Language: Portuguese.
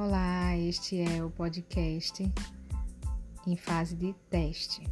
Olá, este é o podcast em fase de teste.